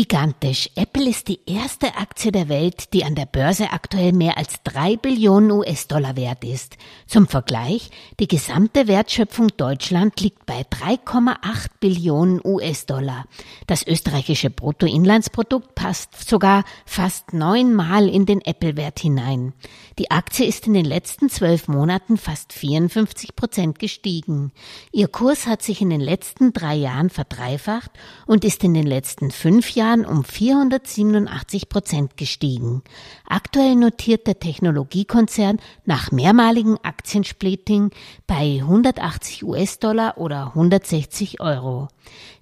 Gigantisch. Apple ist die erste Aktie der Welt, die an der Börse aktuell mehr als drei Billionen US-Dollar wert ist. Zum Vergleich, die gesamte Wertschöpfung Deutschland liegt bei 3,8 Billionen US-Dollar. Das österreichische Bruttoinlandsprodukt passt sogar fast neunmal in den Apple-Wert hinein. Die Aktie ist in den letzten zwölf Monaten fast 54 Prozent gestiegen. Ihr Kurs hat sich in den letzten drei Jahren verdreifacht und ist in den letzten fünf Jahren Jahren um 487 Prozent gestiegen. Aktuell notiert der Technologiekonzern nach mehrmaligen Aktiensplitting bei 180 US-Dollar oder 160 Euro.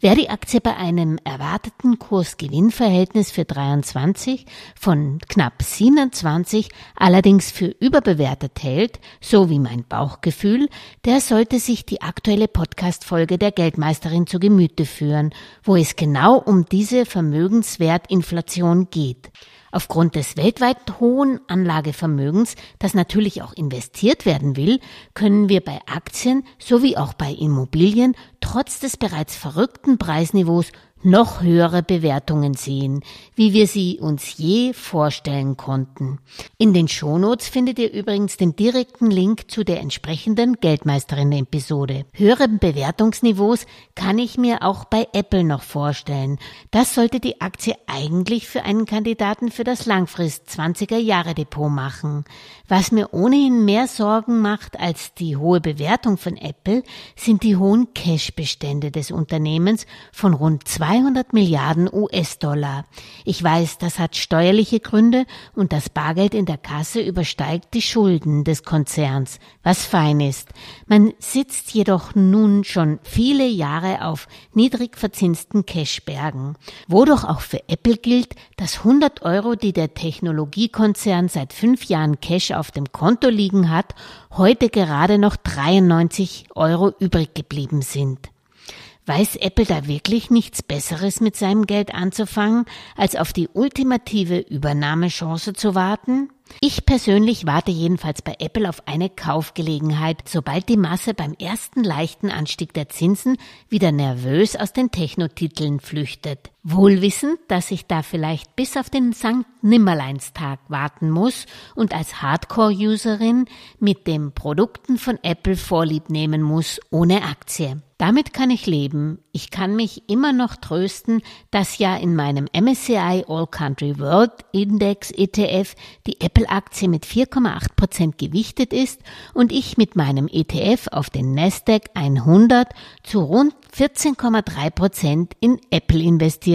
Wer die Aktie bei einem erwarteten Kurs-Gewinn-Verhältnis für 23 von knapp 27 allerdings für überbewertet hält, so wie mein Bauchgefühl, der sollte sich die aktuelle Podcast-Folge der Geldmeisterin zu Gemüte führen, wo es genau um diese Vermögenswertinflation geht. Aufgrund des weltweit hohen Anlagevermögens, das natürlich auch investiert werden will, können wir bei Aktien sowie auch bei Immobilien trotz des bereits verrückten Preisniveaus noch höhere Bewertungen sehen, wie wir sie uns je vorstellen konnten. In den Shownotes findet ihr übrigens den direkten Link zu der entsprechenden Geldmeisterin-Episode. Höhere Bewertungsniveaus kann ich mir auch bei Apple noch vorstellen. Das sollte die Aktie eigentlich für einen Kandidaten für das Langfrist 20er Jahre Depot machen. Was mir ohnehin mehr Sorgen macht als die hohe Bewertung von Apple, sind die hohen Cashbestände des Unternehmens von rund 200 Milliarden US-Dollar. Ich weiß, das hat steuerliche Gründe und das Bargeld in der Kasse übersteigt die Schulden des Konzerns, was fein ist. Man sitzt jedoch nun schon viele Jahre auf niedrig verzinsten Cashbergen, wodurch auch für Apple gilt, dass 100 Euro, die der Technologiekonzern seit fünf Jahren Cash auf dem Konto liegen hat, heute gerade noch 93 Euro übrig geblieben sind. Weiß Apple da wirklich nichts Besseres mit seinem Geld anzufangen, als auf die ultimative Übernahmechance zu warten? Ich persönlich warte jedenfalls bei Apple auf eine Kaufgelegenheit, sobald die Masse beim ersten leichten Anstieg der Zinsen wieder nervös aus den Technotiteln flüchtet. Wohlwissend, dass ich da vielleicht bis auf den St. Nimmerleinstag warten muss und als Hardcore-Userin mit den Produkten von Apple Vorlieb nehmen muss, ohne Aktie. Damit kann ich leben. Ich kann mich immer noch trösten, dass ja in meinem MSCI All Country World Index ETF die Apple-Aktie mit 4,8 Prozent gewichtet ist und ich mit meinem ETF auf den Nasdaq 100 zu rund 14,3 Prozent in Apple